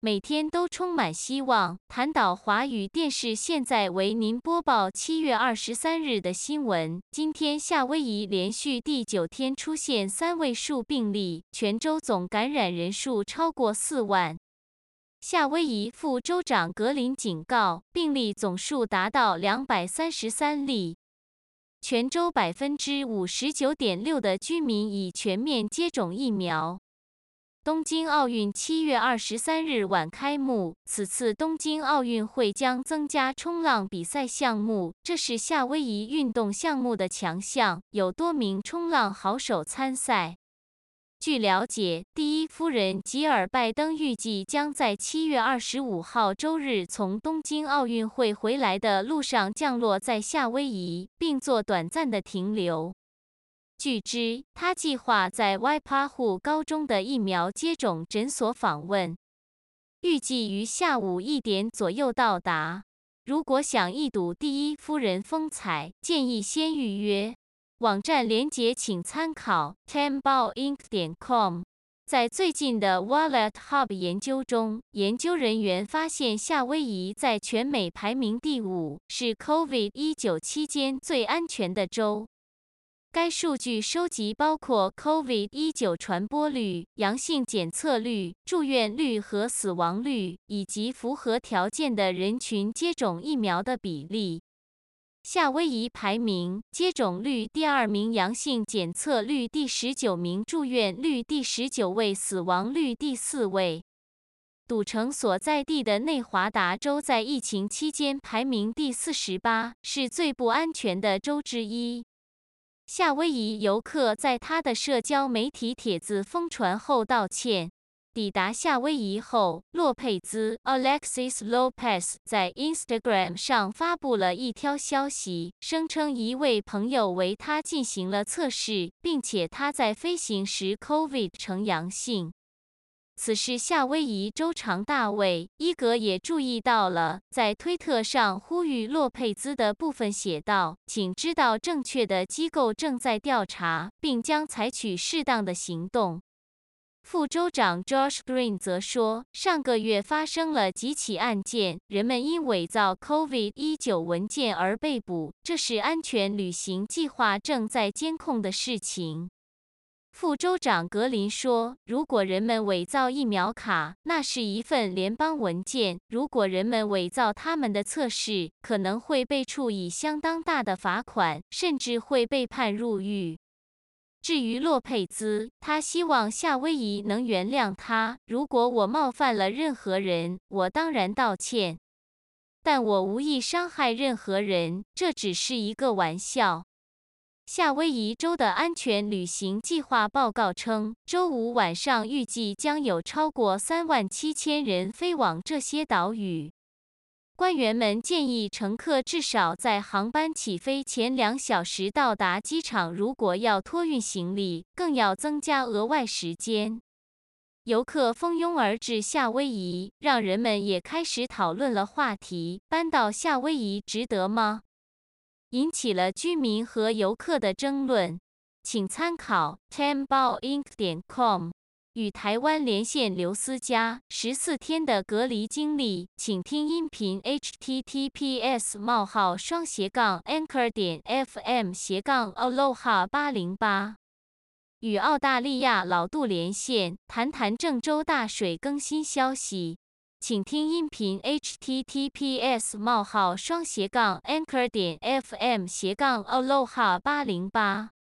每天都充满希望。潭岛华语电视现在为您播报七月二十三日的新闻。今天夏威夷连续第九天出现三位数病例，全州总感染人数超过四万。夏威夷副州长格林警告，病例总数达到两百三十三例。全州百分之五十九点六的居民已全面接种疫苗。东京奥运七月二十三日晚开幕，此次东京奥运会将增加冲浪比赛项目，这是夏威夷运动项目的强项，有多名冲浪好手参赛。据了解，第一夫人吉尔拜登预计将在七月二十五号周日从东京奥运会回来的路上降落在夏威夷，并做短暂的停留。据知，他计划在 Waipahu 高中的疫苗接种诊所访问，预计于下午一点左右到达。如果想一睹第一夫人风采，建议先预约。网站连接请参考 tenbaoinc.com。在最近的 Wallet Hub 研究中，研究人员发现夏威夷在全美排名第五，是 COVID-19 期间最安全的州。该数据收集包括 COVID-19 传播率、阳性检测率、住院率和死亡率，以及符合条件的人群接种疫苗的比例。夏威夷排名接种率第二名，阳性检测率第十九名，住院率第十九位，死亡率第四位。赌城所在地的内华达州在疫情期间排名第四十八，是最不安全的州之一。夏威夷游客在他的社交媒体帖子疯传后道歉。抵达夏威夷后，洛佩兹 （Alexis Lopez） 在 Instagram 上发布了一条消息，声称一位朋友为他进行了测试，并且他在飞行时 COVID 呈阳性。此事，夏威夷州长大卫·伊格也注意到了，在推特上呼吁洛佩兹的部分写道：“请知道，正确的机构正在调查，并将采取适当的行动。”副州长 Josh Green 则说：“上个月发生了几起案件，人们因伪造 COVID-19 文件而被捕，这是安全旅行计划正在监控的事情。”副州长格林说：“如果人们伪造疫苗卡，那是一份联邦文件；如果人们伪造他们的测试，可能会被处以相当大的罚款，甚至会被判入狱。”至于洛佩兹，他希望夏威夷能原谅他。如果我冒犯了任何人，我当然道歉，但我无意伤害任何人，这只是一个玩笑。夏威夷州的安全旅行计划报告称，周五晚上预计将有超过三万七千人飞往这些岛屿。官员们建议乘客至少在航班起飞前两小时到达机场，如果要托运行李，更要增加额外时间。游客蜂拥而至夏威夷，让人们也开始讨论了话题：搬到夏威夷值得吗？引起了居民和游客的争论，请参考 tenbaoinc.com。与台湾连线刘思佳十四天的隔离经历，请听音频 https 冒号双斜杠 anchor 点 fm 斜杠 aloha 八零八。与澳大利亚老杜连线，谈谈郑州大水更新消息。请听音频：https: 冒号双斜杠 anchor 点 fm 斜杠 aloha 八零八。